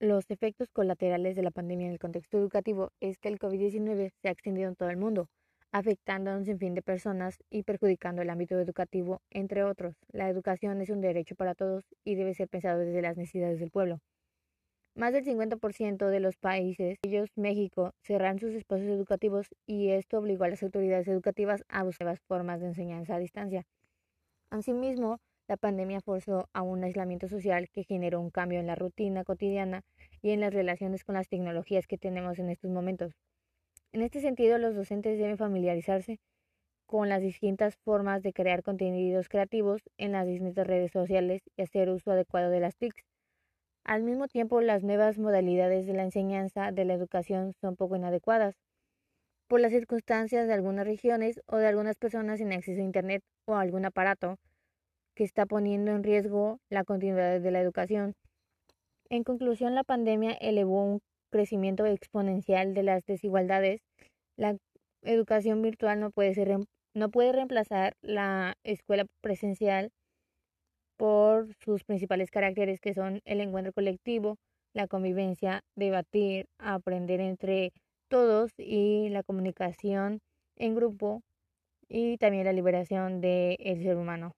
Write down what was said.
Los efectos colaterales de la pandemia en el contexto educativo es que el COVID-19 se ha extendido en todo el mundo, afectando a un sinfín de personas y perjudicando el ámbito educativo, entre otros. La educación es un derecho para todos y debe ser pensado desde las necesidades del pueblo. Más del 50% de los países, ellos México, cerraron sus espacios educativos y esto obligó a las autoridades educativas a buscar nuevas formas de enseñanza a distancia. Asimismo, la pandemia forzó a un aislamiento social que generó un cambio en la rutina cotidiana y en las relaciones con las tecnologías que tenemos en estos momentos. En este sentido, los docentes deben familiarizarse con las distintas formas de crear contenidos creativos en las distintas redes sociales y hacer uso adecuado de las TICs al mismo tiempo, las nuevas modalidades de la enseñanza de la educación son poco inadecuadas por las circunstancias de algunas regiones o de algunas personas sin acceso a Internet o a algún aparato que está poniendo en riesgo la continuidad de la educación. En conclusión, la pandemia elevó un crecimiento exponencial de las desigualdades. La educación virtual no puede, ser, no puede reemplazar la escuela presencial por sus principales caracteres que son el encuentro colectivo, la convivencia, debatir, aprender entre todos y la comunicación en grupo y también la liberación del ser humano.